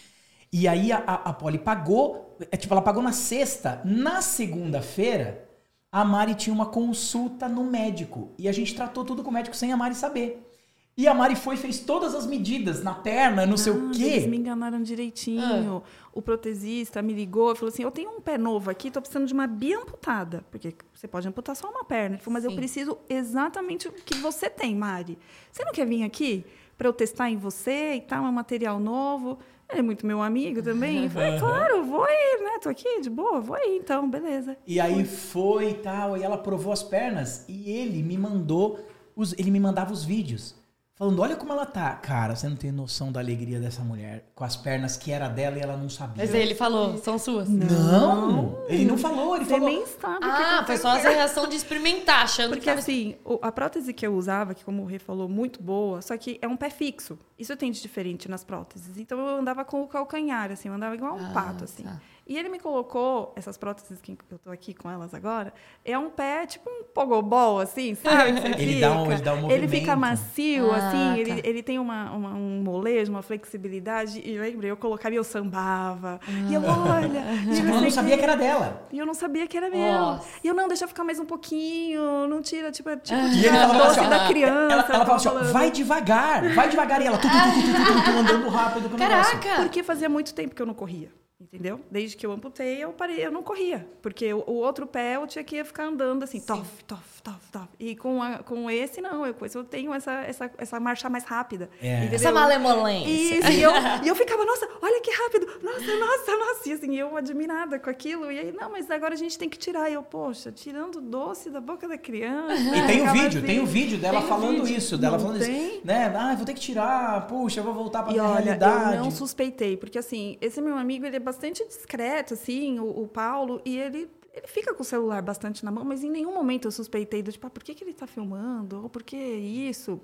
A: E aí a, a, a Polly pagou, é, tipo, ela pagou na sexta. Na segunda-feira, a Mari tinha uma consulta no médico. E a gente tratou tudo com o médico sem a Mari saber. E a Mari foi fez todas as medidas na perna, não sei o quê.
C: Eles me enganaram direitinho. Ah. O protesista me ligou e falou assim: Eu tenho um pé novo aqui, tô precisando de uma bia amputada. Porque você pode amputar só uma perna. Ele falou, mas Sim. eu preciso exatamente o que você tem, Mari. Você não quer vir aqui para eu testar em você e tal, é um material novo? Ele é muito meu amigo também. Eu falei, claro, vou ir, né? Tô aqui de boa, vou ir então, beleza.
A: E aí foi e tal, e ela provou as pernas e ele me mandou, os, ele me mandava os vídeos. Falando, olha como ela tá. Cara, você não tem noção da alegria dessa mulher. Com as pernas que era dela e ela não sabia.
B: Mas ele falou, são suas.
A: Não, ele não falou, ele
C: você
A: falou.
C: nem sabe
B: Ah, foi só essa reação de experimentar, achando
C: Porque
B: que tava...
C: assim, a prótese que eu usava, que como o Rê falou, muito boa, só que é um pé fixo. Isso tem de diferente nas próteses. Então eu andava com o calcanhar, assim, eu andava igual um ah, pato, assim. Tá. E ele me colocou, essas próteses que eu tô aqui com elas agora, é um pé tipo um pogobol, assim, (laughs) sabe?
A: ele, dá um, ele dá um movimento.
C: Ele fica macio,
B: Ah,
C: assim,
B: tá.
C: ele, ele tem uma, uma- um molejo, uma flexibilidade. E lembra, eu colocava e eu sambava. E eu, olha... (laughs) e eu
A: não
C: sei
A: sabia que era dela.
C: E eu não sabia que era meu. E eu, não, deixa eu ficar mais um pouquinho, não tira, tipo, tipo
A: E ele
C: tira a
A: falava
C: doce
A: assim,
C: da criança.
A: Ela, ela falava assim, vai devagar, vai devagar. E ela tu, tu, tu, tu, tu, tu, tu, andando rápido com o negócio.
B: Caraca!
C: Porque fazia muito tempo que eu não corria. Entendeu? Desde que eu amputei, eu parei, eu não corria. Porque o, o outro pé eu tinha que ficar andando assim, tof, tof, tof, tof. E com, a- com esse, não. Eu, com esse eu tenho essa, essa, essa marcha mais rápida.
A: É.
B: Essa malemolência.
C: Isso, e eu, e eu ficava, nossa, olha que rápido, nossa, nossa, nossa. E assim, eu admirada com aquilo. E aí, não, mas agora a gente tem que tirar. E eu, poxa, tirando doce da boca da criança.
A: E tem o vídeo,
C: assim.
A: tem o vídeo dela falando
B: vídeo.
A: isso, dela
C: Não
A: falando
C: tem?
A: isso. Né? Ah, vou ter que tirar, puxa, eu vou voltar pra
C: E
A: minha
C: olha,
A: realidade.
C: eu não suspeitei, porque assim, esse meu amigo, ele é bastante discreto, assim, o, o Paulo, e ele, ele fica com o celular bastante na mão, mas em nenhum momento eu suspeitei do tipo, ah, por que, que ele tá filmando? Ou por que isso?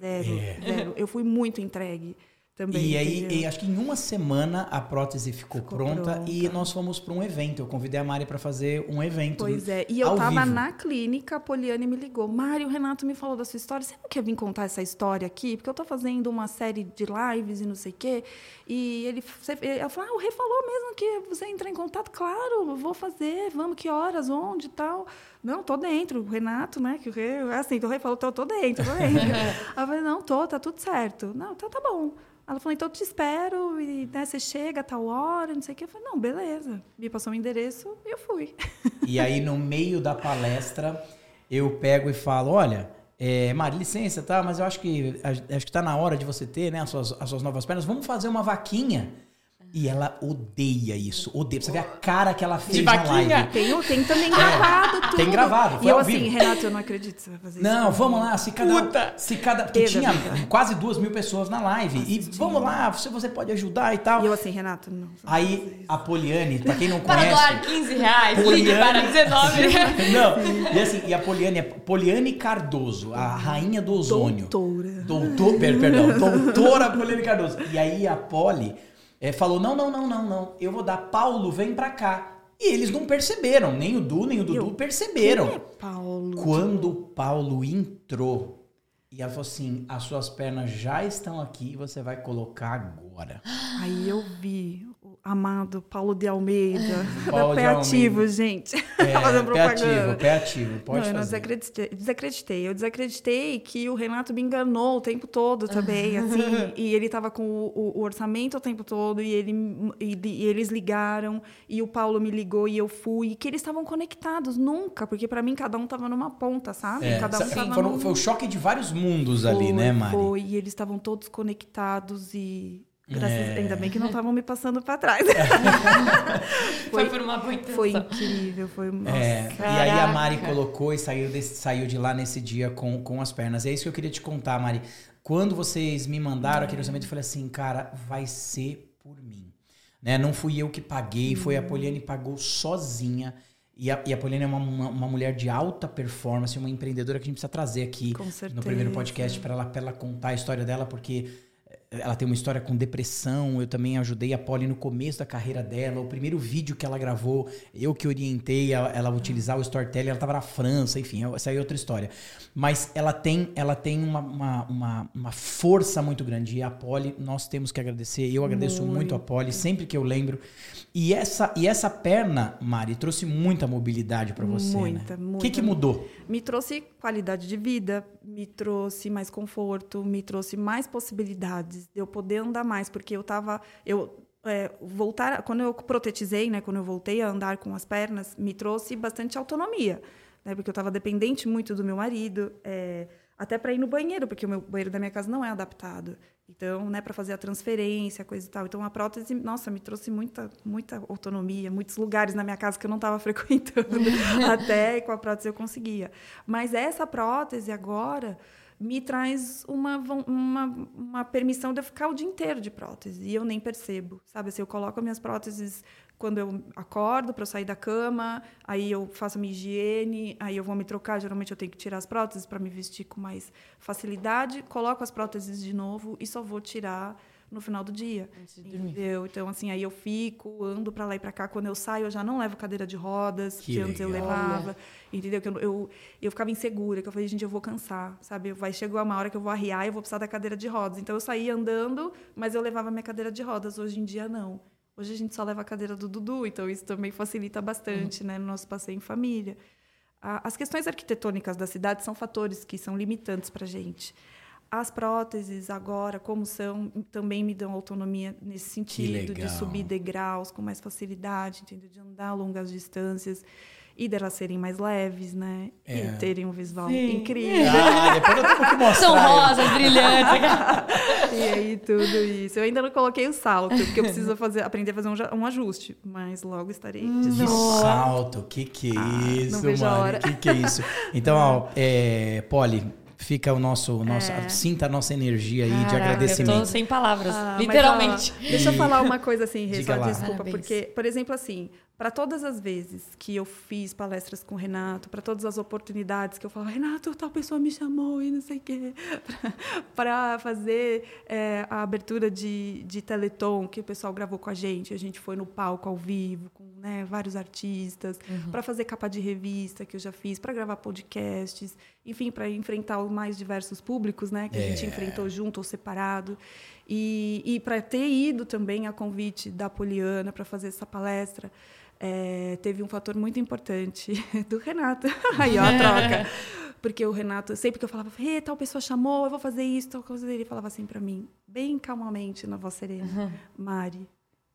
C: Zero, zero. Eu fui muito entregue também.
A: E aí,
C: entendeu?
A: e acho que em uma semana a prótese ficou,
C: Ficou
A: pronta,
C: pronta.
A: e nós fomos para um evento. Eu convidei a Mari para fazer um evento.
C: Pois é, e eu
A: ao
C: tava
A: vivo.
C: na clínica, a Poliane me ligou. Mário, o Renato me falou da sua história. Você não quer vir contar essa história aqui? Porque eu tô fazendo uma série de lives e não sei o quê. E ele, ela falou, ah, o Rê falou mesmo que você entrar em contato. Claro, vou fazer, vamos, que horas, onde e tal. Não, tô dentro. O Renato, né, que o Rê, assim, o Rê falou, tô, tô dentro, tô dentro. Aí (laughs) eu falei, não, tô, tá tudo certo. Não, então tá bom. Ela falou, então eu te espero, e né, você chega a tal hora, não sei o quê. Eu falei, não, beleza. Me passou o endereço e eu fui.
A: E aí, no meio da palestra, eu pego e falo: olha, é, Mari, licença, tá? Mas eu acho que acho que tá na hora de você ter né, as, suas, as suas novas pernas. Vamos fazer uma vaquinha. E ela odeia isso. Odeia. Você vê a cara que ela fez na
B: vaquinha?
A: live.
C: Tem, tem também gravado tudo.
A: É. tem gravado, foi
C: E eu
A: ao
C: assim,
A: vivo.
C: Renato, eu não acredito que você vai fazer isso.
A: Não, vamos lá, se cada.
B: Puta!
A: Se cada porque
C: Pedro,
A: tinha
C: amiga.
A: quase duas mil pessoas na live. E vamos lá, você, você pode ajudar e tal.
C: E eu assim, Renato, não.
A: Aí a Poliane, pra quem não
B: Para
A: conhece.
B: doar 15 reais,
A: Poliane.
B: para 19 (laughs)
A: Não, e assim, e a Poliane é Poliane Cardoso, a rainha do ozônio.
C: Doutora.
A: Doutor, per- perdão, doutora Poliane Cardoso. E aí a Poli eh, falou: não, não, não, não, não. Eu vou dar, Paulo, vem pra cá. E eles não perceberam, nem o Du, nem o Dudu
C: Eu,
A: perceberam.
C: Quem é Paulo?
A: Quando o Paulo entrou, e ela falou assim: as suas pernas já estão aqui você vai colocar agora.
C: Aí eu vi amado Paulo de Almeida. (laughs)
A: Paulo
C: da Pé Ativo, gente. (laughs)
A: É,
C: Fazendo
A: pé ativo,
C: propaganda.
A: pé ativo, pode
C: não, eu
A: fazer.
C: desacreditei, desacreditei. Eu desacreditei que o Renato me enganou o tempo todo também, (laughs) assim. e ele estava com o, o- o orçamento o tempo todo, e, ele, e, e eles ligaram, e o Paulo me ligou, e eu fui. E que eles estavam conectados, nunca. Porque para mim, cada um estava numa ponta, sabe?
A: É,
C: cada um tava
A: foram-
C: num-
A: foi o choque de vários mundos ali,
C: Foi,
A: né, Mari?
C: Foi, e eles estavam todos conectados e... Graças,
A: É.
C: Ainda bem que não estavam me passando para trás. (laughs)
B: Foi por uma boa intenção.
C: Foi incrível, foi... Nossa.
A: É, e aí a Mari colocou e saiu, desse- saiu de lá nesse dia com, com as pernas. É isso que eu queria te contar, Mari. Quando vocês me mandaram aquele orçamento, eu falei assim, cara, vai ser por mim. Né? Não fui eu que paguei, foi a Poliane que pagou sozinha. E a, e a Poliane é uma, uma, uma mulher de alta performance, uma empreendedora que a gente precisa trazer aqui no primeiro podcast para ela, pra ela contar a história dela, porque ela tem uma história com depressão. Eu também ajudei a Polly no começo da carreira dela. O primeiro vídeo que ela gravou, eu que orientei ela a utilizar o storytelling. Ela estava na França, enfim, essa aí é outra história. Mas ela tem, ela tem uma, uma, uma, uma força muito grande. E a Polly, nós temos que agradecer. Eu agradeço muito, a Polly, sempre que eu lembro. E essa, e essa perna, Mari, trouxe muita mobilidade para você.
C: Muita,
A: né? O
C: muita.
A: que, que mudou?
C: Me trouxe qualidade de vida, me trouxe mais conforto, me trouxe mais possibilidades de eu poder andar mais, porque eu tava. Eu, é, voltar, quando eu protetizei, né, quando eu voltei a andar com as pernas, me trouxe bastante autonomia, né, porque eu estava dependente muito do meu marido, é, até para ir no banheiro, porque o meu banheiro da minha casa não é adaptado. Então, né, para fazer a transferência, coisa e tal. Então, a prótese, nossa, me trouxe muita, muita autonomia, muitos lugares na minha casa que eu não estava (laughs) frequentando. (laughs) até com a prótese eu conseguia. Mas essa prótese agora me traz uma, uma, uma permissão de eu ficar o dia inteiro de prótese. E eu nem percebo, sabe? Assim, eu coloco as minhas próteses quando eu acordo para eu sair da cama, aí eu faço a minha higiene, aí eu vou me trocar. Geralmente eu tenho que tirar as próteses para me vestir com mais facilidade. Coloco as próteses de novo e só vou tirar no final do dia.
B: Antes de dormir.
C: Entendeu? Então, assim, aí eu fico, ando pra lá e pra cá. Quando eu saio, eu já não levo cadeira de rodas,
A: Que
C: que, antes eu
A: legal.
C: levava. Entendeu? Que eu, eu, eu ficava insegura, que eu falei, gente, eu vou cansar, sabe? Vai chegar uma hora que eu vou arriar e eu vou precisar da cadeira de rodas. Então, eu saía andando, mas eu levava minha cadeira de rodas. Hoje em dia, não. Hoje a gente só leva a cadeira do Dudu, então isso também facilita bastante, né, no nosso passeio em família. A- As questões arquitetônicas da cidade são fatores que são limitantes para a gente. As próteses, agora, como são, também me dão autonomia nesse sentido, de subir degraus com mais facilidade, entendeu? de andar longas distâncias e delas serem mais leves, né?
A: É.
C: E terem um visual
A: Sim.
C: incrível.
A: Ah, depois eu tenho que mostrar.
B: São rosas, brilhantes. (laughs)
C: E aí, tudo isso. Eu ainda não coloquei o salto, porque eu preciso fazer, aprender a fazer um, um ajuste, mas logo estarei
A: Que
C: dizendo.
A: salto, que que é
C: Ah, não
A: isso,
C: vejo a
A: Mari?
C: hora.
A: Que que é isso? Então, ó, (laughs) é, Polly, fica o nosso, o nosso
C: É.
A: sinta a nossa energia aí de
B: Caraca, Eu tô
A: agradecimento.
B: sem palavras,
C: Ah, mas,
B: literalmente.
C: ó, deixa eu falar uma coisa assim, Rê, só desculpa,
B: Parabéns.
C: porque, por exemplo, assim, para todas as vezes que eu fiz palestras com o Renato, para todas as oportunidades que eu falo, Renato, tal pessoa me chamou e não sei o quê, (laughs) para fazer é, a abertura de, de Teleton, que o pessoal gravou com a gente, a gente foi no palco ao vivo, com né, vários artistas, para fazer capa de revista, que eu já fiz, para gravar podcasts, enfim, para enfrentar os mais diversos públicos, né, que a gente
A: É.
C: enfrentou junto ou separado. E, e para ter ido também a convite da Poliana para fazer essa palestra, é, teve um fator muito importante (laughs) do Renato. (laughs) Aí, ó, a troca. Porque o Renato, sempre que eu falava, Rê, tal pessoa chamou, eu vou fazer isso, tal coisa, ele falava assim para mim, bem calmamente, na voz serena, Mari,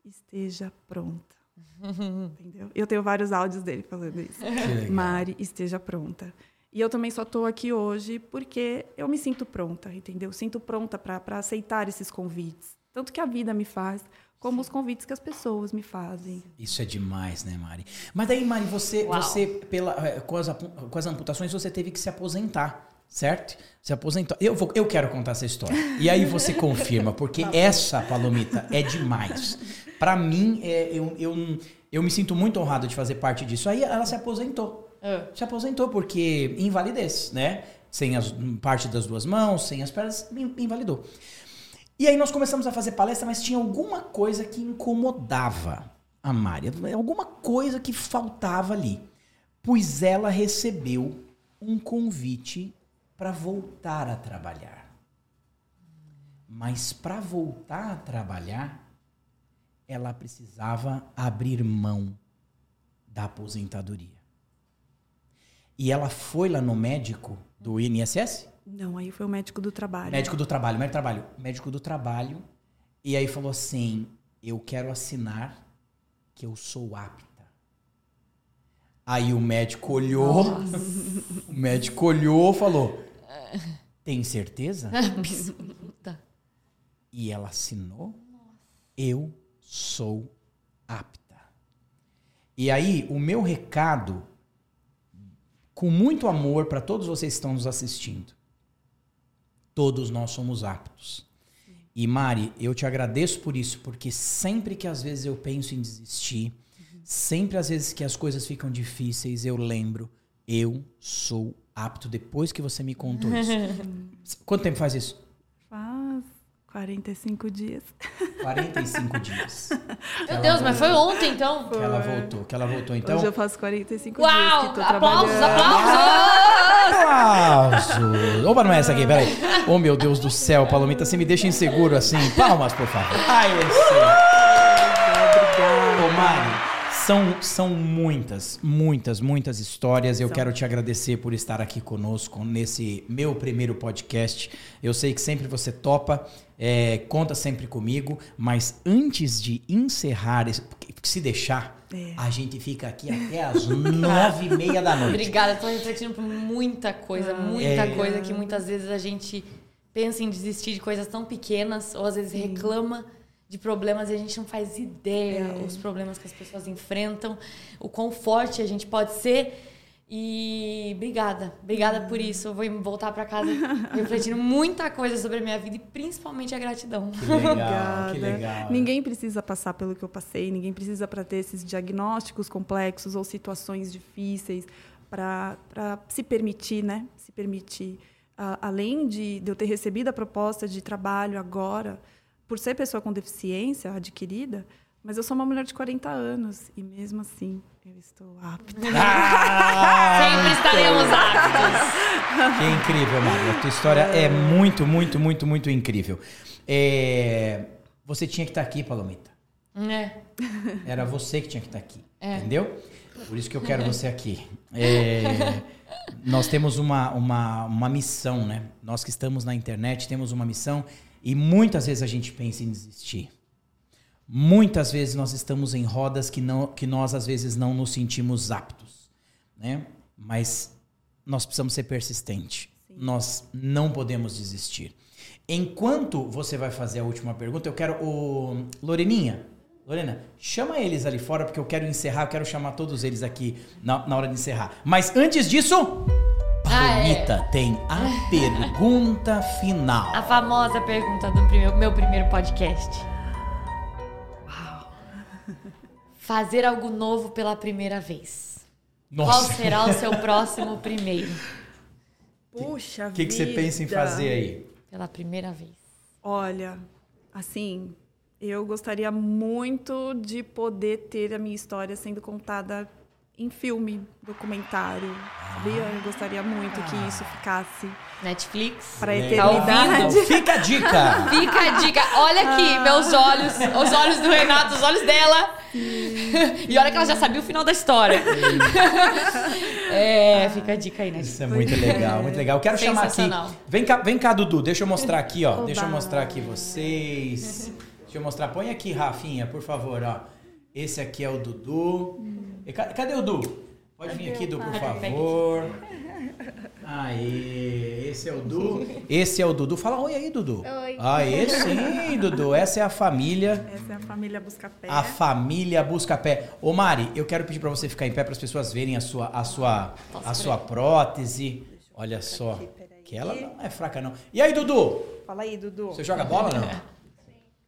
C: esteja pronta. Entendeu? Eu tenho vários áudios dele falando isso. Mari, esteja pronta. E eu também só estou aqui hoje porque eu me sinto pronta, entendeu? Sinto pronta para aceitar esses convites. Tanto que a vida me faz, como os convites que as pessoas me fazem.
A: Isso é demais, né, Mari? Mas daí, Mari, você,
B: Uau.
A: você pela, eh, com, as, com as amputações, você teve que se aposentar, certo? Se aposentou. Eu, vou, eu quero contar essa história. E aí você (laughs) confirma, porque essa, Palomita, é demais. Pra mim, é, eu, eu, eu me sinto muito honrado de fazer parte disso. Aí ela se aposentou.
B: Ah.
A: Se aposentou porque invalidez, né? Sem as parte das duas mãos, sem as pernas, in- invalidou. E aí nós começamos a fazer palestra, mas tinha alguma coisa que incomodava a Mari, alguma coisa que faltava ali. Pois ela recebeu um convite para voltar a trabalhar. Mas para voltar a trabalhar, ela precisava abrir mão da aposentadoria. E ela foi lá no médico do INSS?
C: Não, aí foi o médico do trabalho.
A: Médico do trabalho, médico do trabalho, médico do trabalho. E aí falou assim: eu quero assinar que eu sou apta. Aí o médico olhou, (laughs) o médico olhou, falou: (laughs) tem certeza? (laughs)
B: Puta.
A: E ela assinou: eu sou apta. E aí o meu recado, com muito amor para todos vocês que estão nos assistindo, todos nós somos aptos. E Mari, eu te agradeço por isso, porque sempre que às vezes eu penso em desistir, sempre às vezes que as coisas ficam difíceis, eu lembro, eu sou apto. Depois que você me contou isso. (laughs) Quanto tempo faz isso?
C: Faz 45 dias.
A: 45 (laughs) dias.
B: Meu Deus, mas foi ontem, então.
A: Que ela voltou, que ela voltou. Então,
C: Hoje eu faço 45 dias
B: Uau!
C: que tô
B: Aplausos, aplausos!
A: aplausos. Opa, não é essa aqui, peraí. Oh, meu Deus do céu, Palomita, você me deixa inseguro assim. Palmas, por favor. Ai, esse. Ô, Mari, são, são muitas, muitas, muitas histórias. Eu
C: São.
A: quero te agradecer por estar aqui conosco nesse meu primeiro podcast. Eu sei que sempre você topa, é, conta sempre comigo, mas antes de encerrar, se deixar,
C: É.
A: a gente fica aqui (laughs) até as nove e meia da noite.
B: Obrigada, tô refletindo por muita coisa, muita
A: É.
B: coisa que muitas vezes a gente pensa em desistir de coisas tão pequenas, ou às vezes reclama de problemas e a gente não faz ideia os problemas que as pessoas enfrentam, o quão forte a gente pode ser. E obrigada, obrigada por isso. Eu vou voltar pra casa (laughs) refletindo muita coisa sobre a minha vida e principalmente a gratidão.
A: Que legal,
C: Obrigada.
A: que legal.
C: Ninguém precisa passar pelo que eu passei, ninguém precisa para ter esses diagnósticos complexos ou situações difíceis para se permitir, né? Se permitir. Ah, além de, de eu ter recebido a proposta de trabalho agora, por ser pessoa com deficiência adquirida, mas eu sou uma mulher de 40 anos e mesmo assim eu estou apta.
A: Ah,
B: Sempre estaremos aptos.
A: que incrível, Mari. A tua história é muito, muito, muito, muito incrível. É, Você tinha que estar aqui, Palomita.
B: É.
A: Era você que tinha que estar aqui.
B: É.
A: Entendeu? Por isso que eu quero você aqui. É, nós temos uma, uma, uma missão, né? Nós que estamos na internet temos uma missão e muitas vezes a gente pensa em desistir. Muitas vezes nós estamos em rodas que, não, que nós às vezes não nos sentimos aptos, né? Mas nós precisamos ser persistentes. Nós não podemos desistir. Enquanto você vai fazer a última pergunta, eu quero o Loreninha. Lorena, chama eles ali fora porque eu quero encerrar, eu quero chamar todos eles aqui na, na hora de encerrar. Mas antes disso,
B: Ah, é.
A: Palomita tem a (laughs) pergunta final.
B: A famosa pergunta do primeiro- meu primeiro podcast. Fazer algo novo pela primeira vez. Qual
A: Nossa,
B: será o seu próximo primeiro?
C: Puxa
A: o que, que você pensa em fazer aí?
B: Pela primeira vez.
C: Olha, assim, eu gostaria muito de poder ter a minha história sendo contada em filme, documentário. Sabia? Eu gostaria muito que isso ficasse
B: Netflix.
C: para a
A: Legal.
C: eternidade.
A: Fica a dica! (laughs)
B: Fica a dica. Olha aqui, meus olhos, os olhos do Renato, os olhos dela. (laughs) E olha que ela já sabia o final da história. (laughs) É, fica a dica aí, né?
A: Isso é muito legal, muito legal. Eu quero chamar aqui. Vem cá, vem cá, Dudu. Deixa eu mostrar aqui, ó.
C: Oba.
A: Deixa eu mostrar aqui vocês. Deixa eu mostrar. Põe aqui, Rafinha, por favor, ó. Esse aqui é o Dudu. E ca- Cadê o Dudu? Pode vir aqui, Dudu, por favor. Aí, esse é o Dudu. (laughs) Esse é o Dudu. Fala oi aí, Dudu.
D: Oi.
A: Aí sim, Dudu. Essa é a família.
C: Essa é a família Buscapé.
A: A família busca pé. Ô Mari, eu quero pedir pra você ficar em pé para as pessoas verem a sua a sua a sua prótese. Olha só, que ela não é fraca não. E aí, Dudu?
C: Fala aí, Dudu.
A: Você joga bola não? (laughs)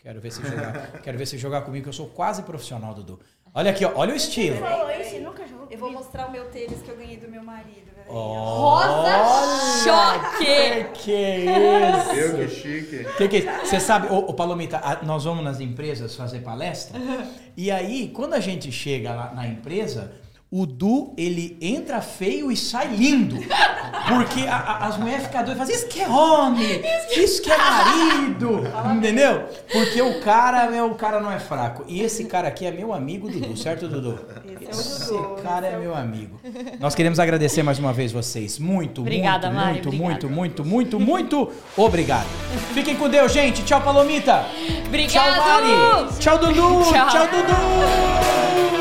A: Quero ver você jogar. (laughs) Quero ver você jogar comigo que eu sou quase profissional, Dudu. Olha aqui, ó, olha o estilo.
D: Falou isso, nunca jogou.
E: Eu vou mostrar o meu tênis que eu ganhei do meu marido. peraí.
B: Rosa choque!
A: Que isso?
F: Eu, que chique.
A: Que que é isso? Você sabe, ô, ô, Palomita, a- nós vamos nas empresas fazer palestra. E aí, quando a gente chega lá na empresa, o Du, ele entra feio e sai lindo. Porque a- a- as mulheres ficam doidas e falam, isso que é homem, isso que é marido. Entendeu? Porque o cara, meu, o cara não é fraco. E esse cara aqui é meu amigo, Dudu, certo, Dudu?
C: Esse é
A: Esse cara é meu amigo. Nós queremos agradecer mais uma vez vocês. Muito,
B: Obrigada,
A: muito,
B: Mari,
A: muito, muito, muito, muito, muito obrigado. Fiquem com Deus, gente. Tchau, Palomita.
B: Obrigado!
A: Tchau, Mari. Tchau, Dudu.
B: Tchau.
A: Tchau Dudu.